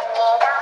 你知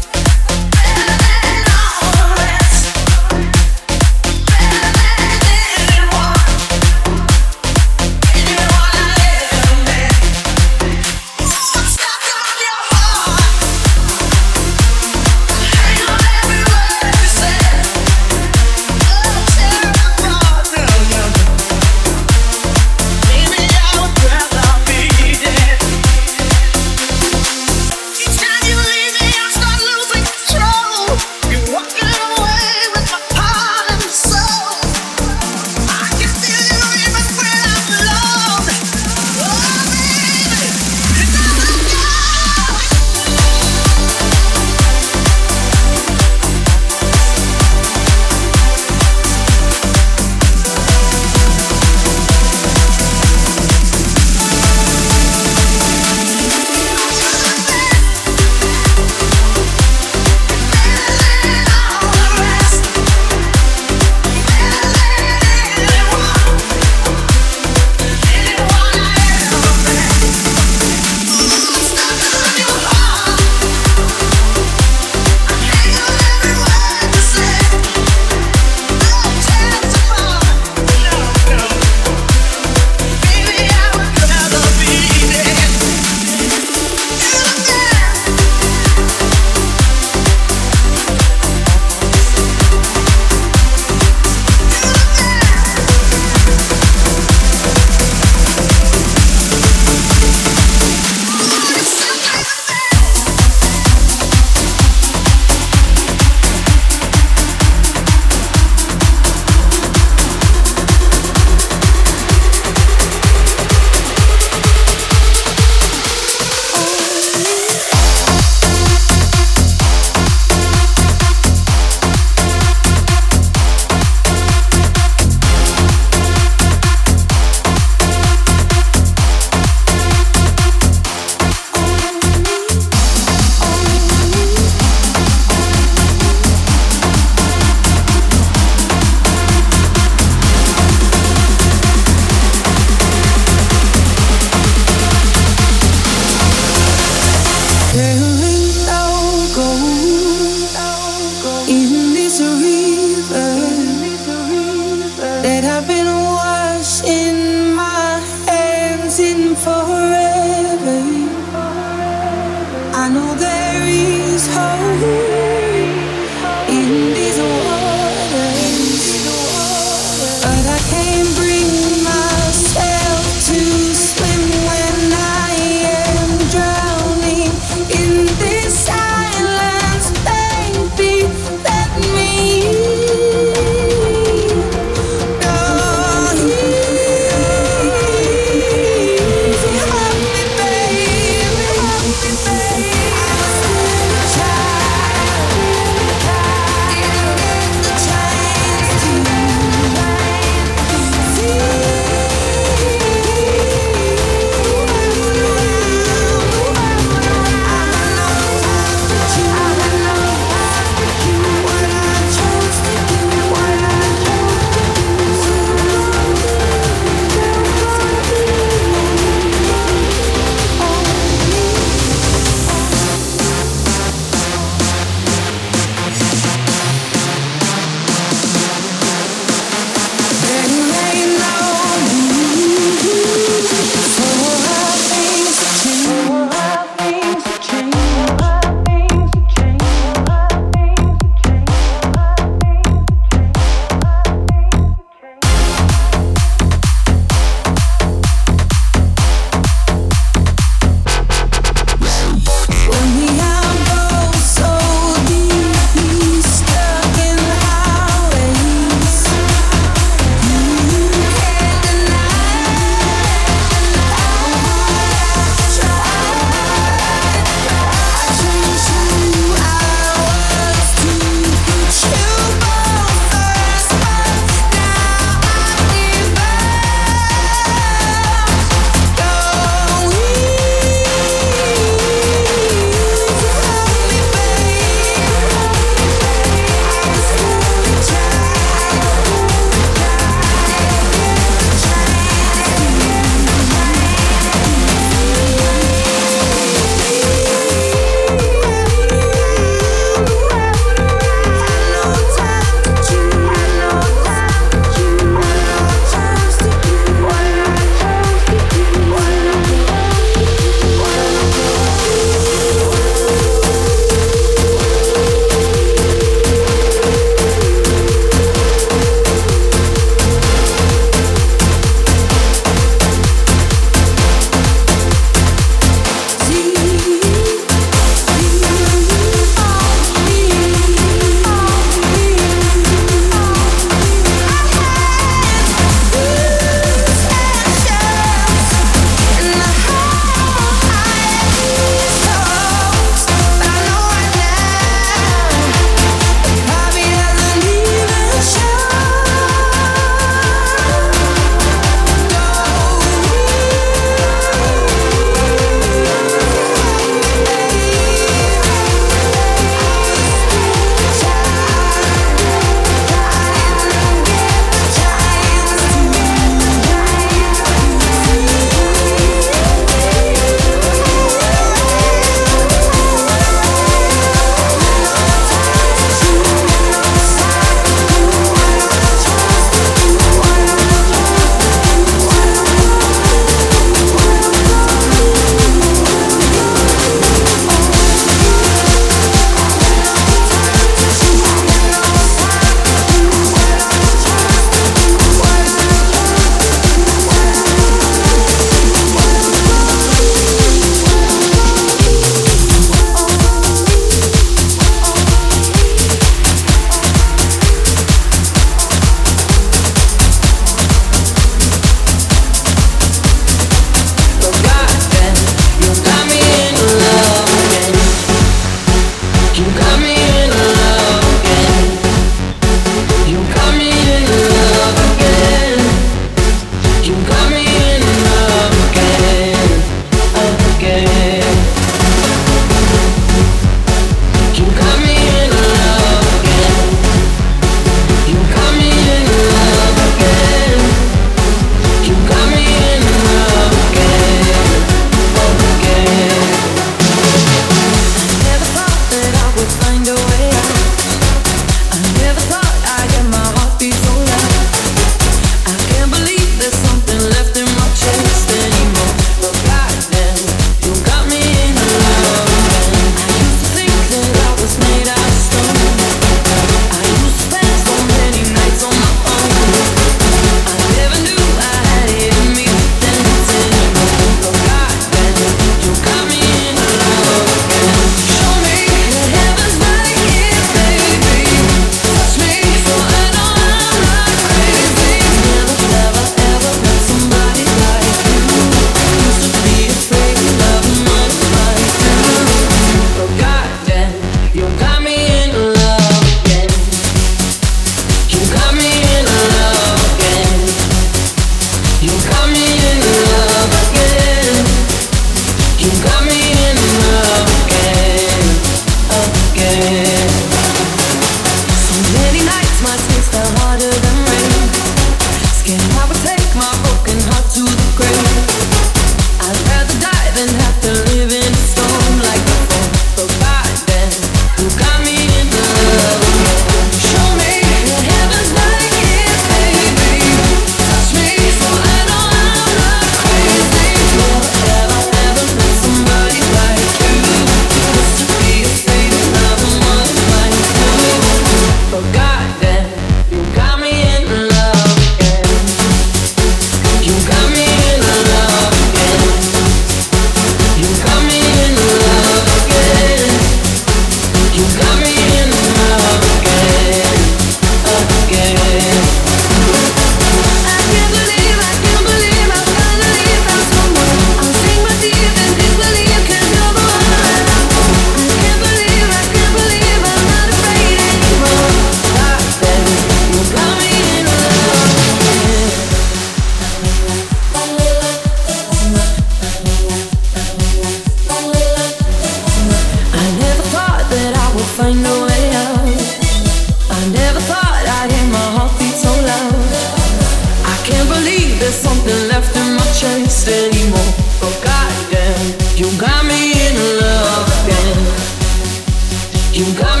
You got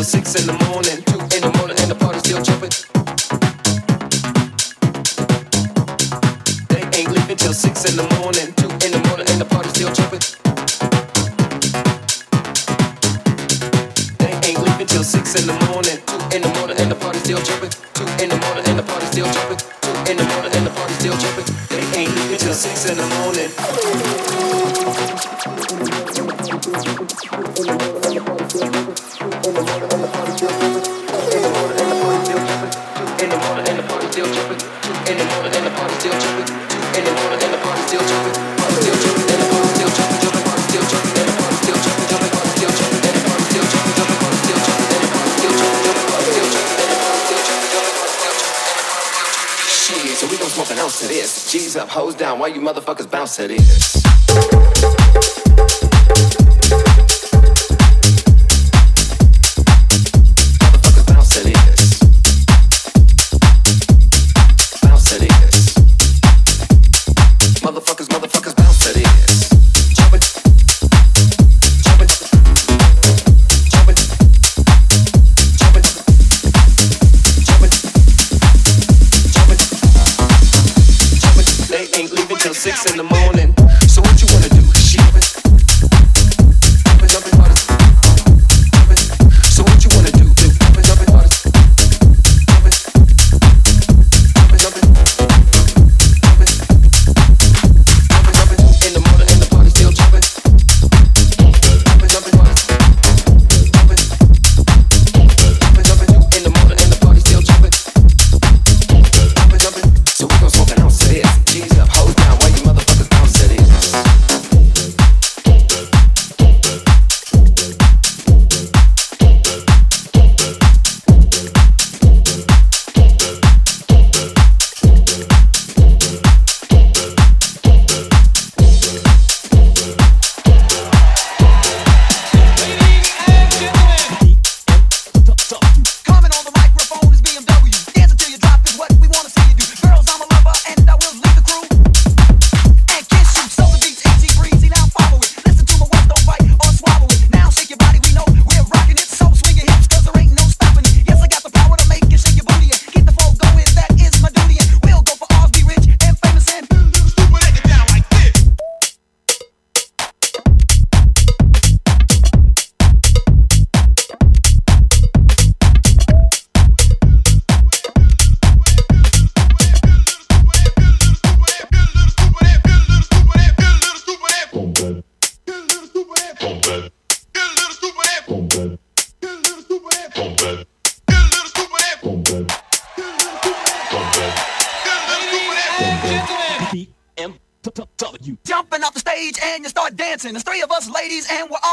till six in the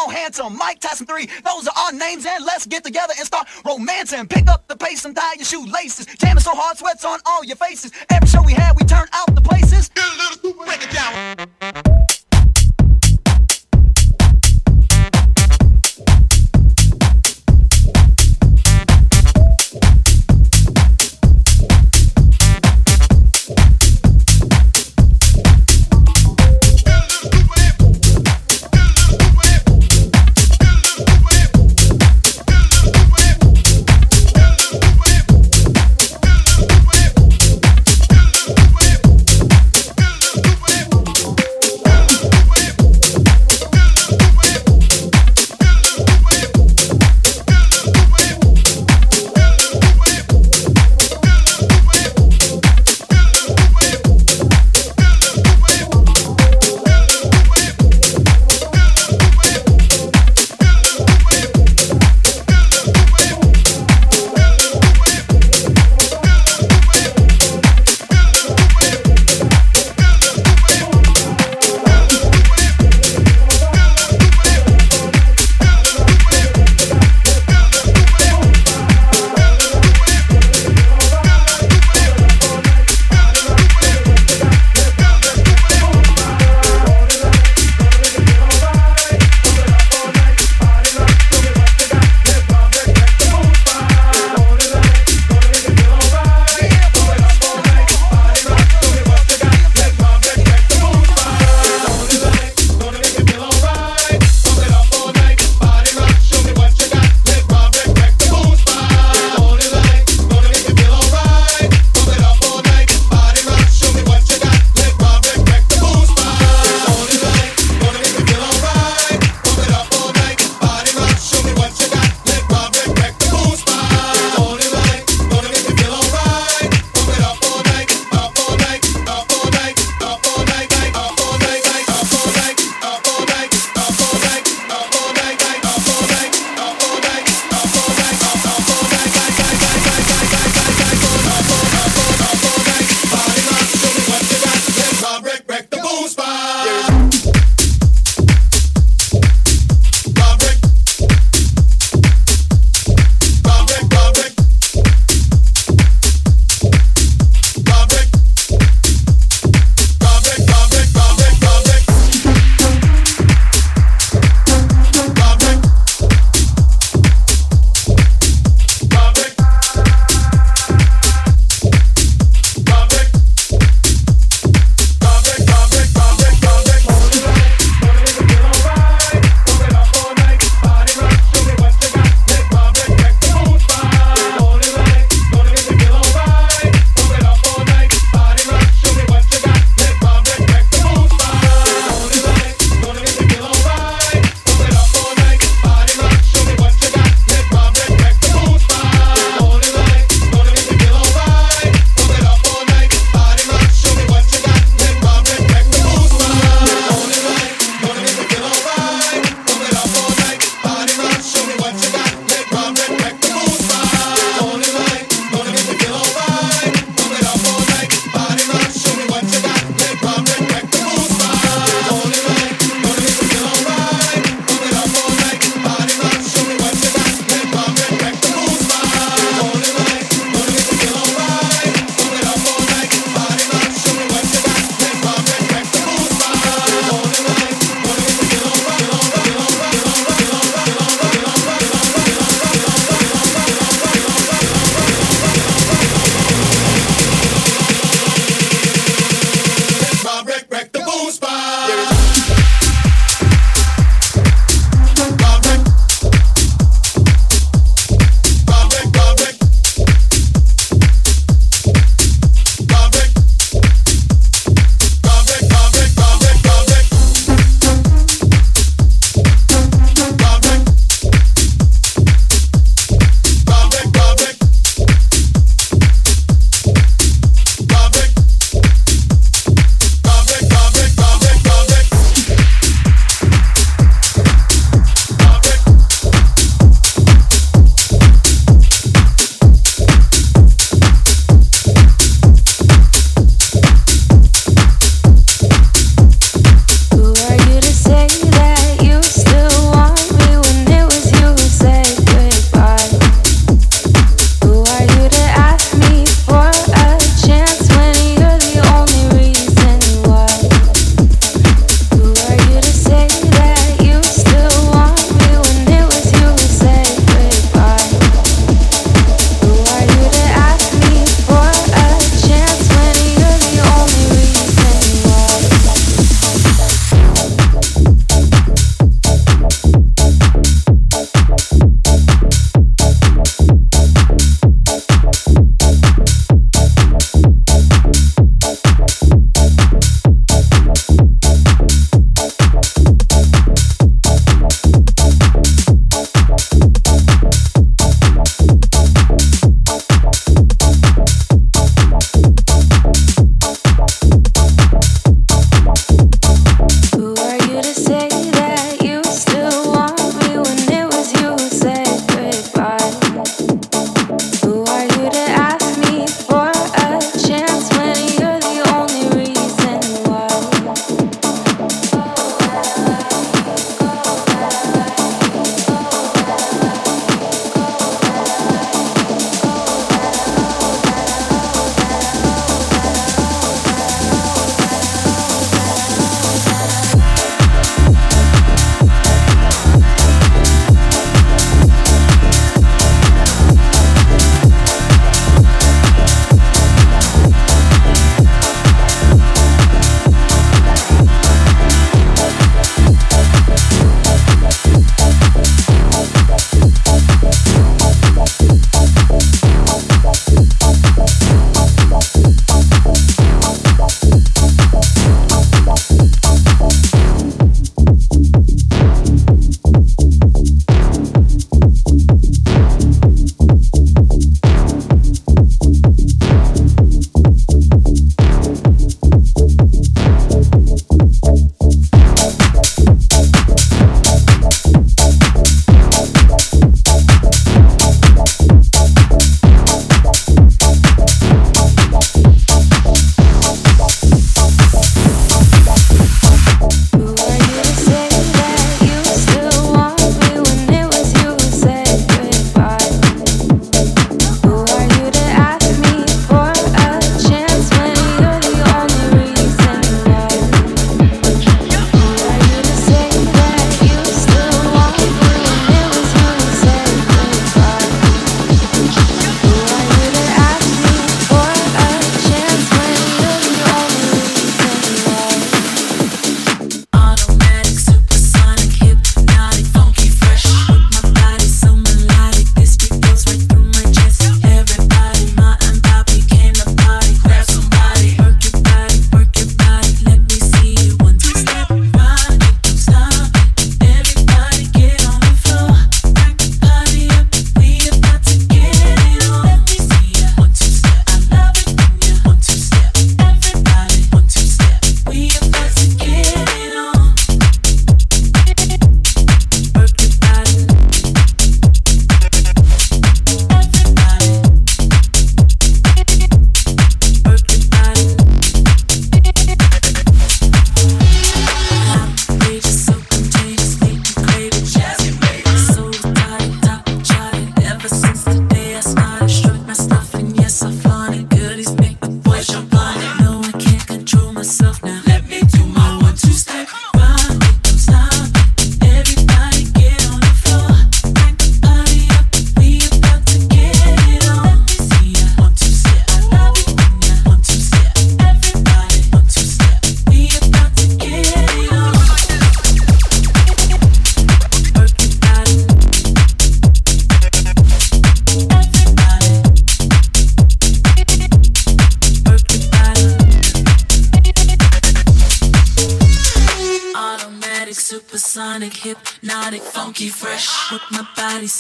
Handsome, Mike Tyson 3. Those are our names and let's get together and start romancing. Pick up the pace and tie your shoelaces. Jamming so hard, sweats on all your faces. Every show we had, we turned out the places. Get a little stupid, break it down.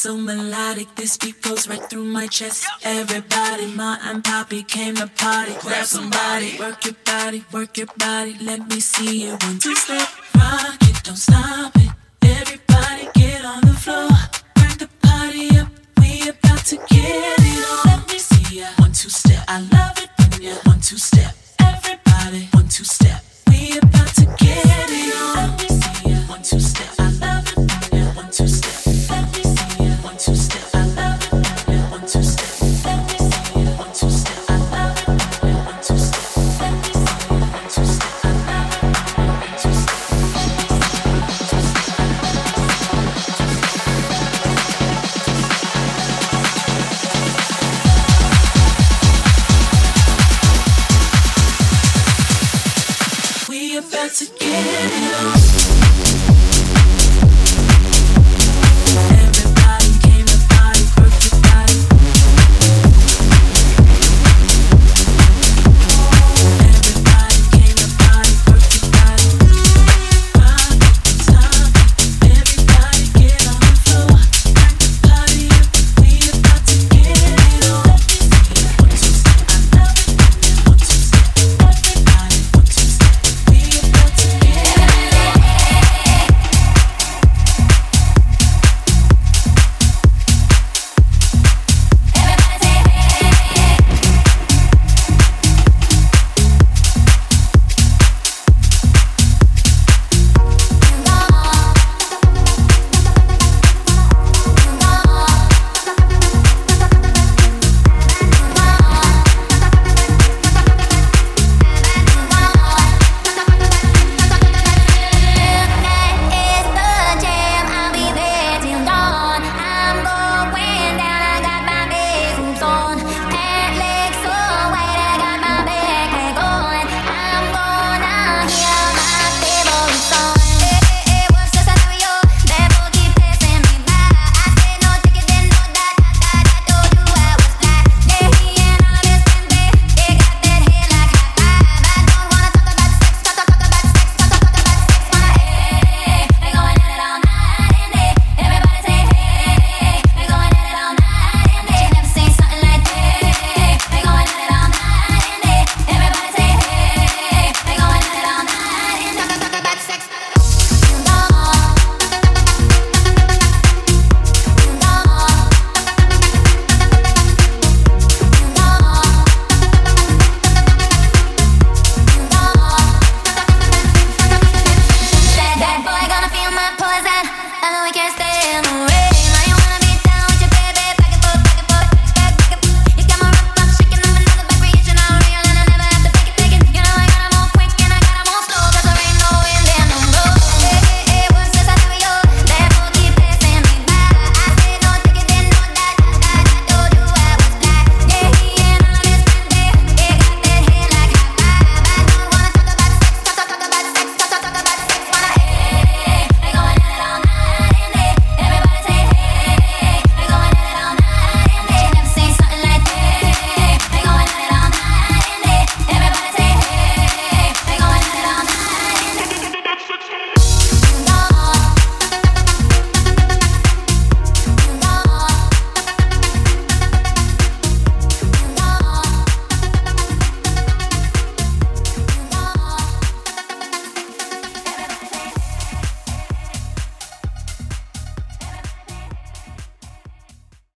So melodic, this beat goes right through my chest. Everybody, Ma and Poppy came to party. Grab somebody, work your body, work your body. Let me see you one two step, rock it, don't stop it. Everybody get on the floor, crank the party up. We about to get it on. Let me see ya one two step. I love it when you one two step. Everybody one two step. We about to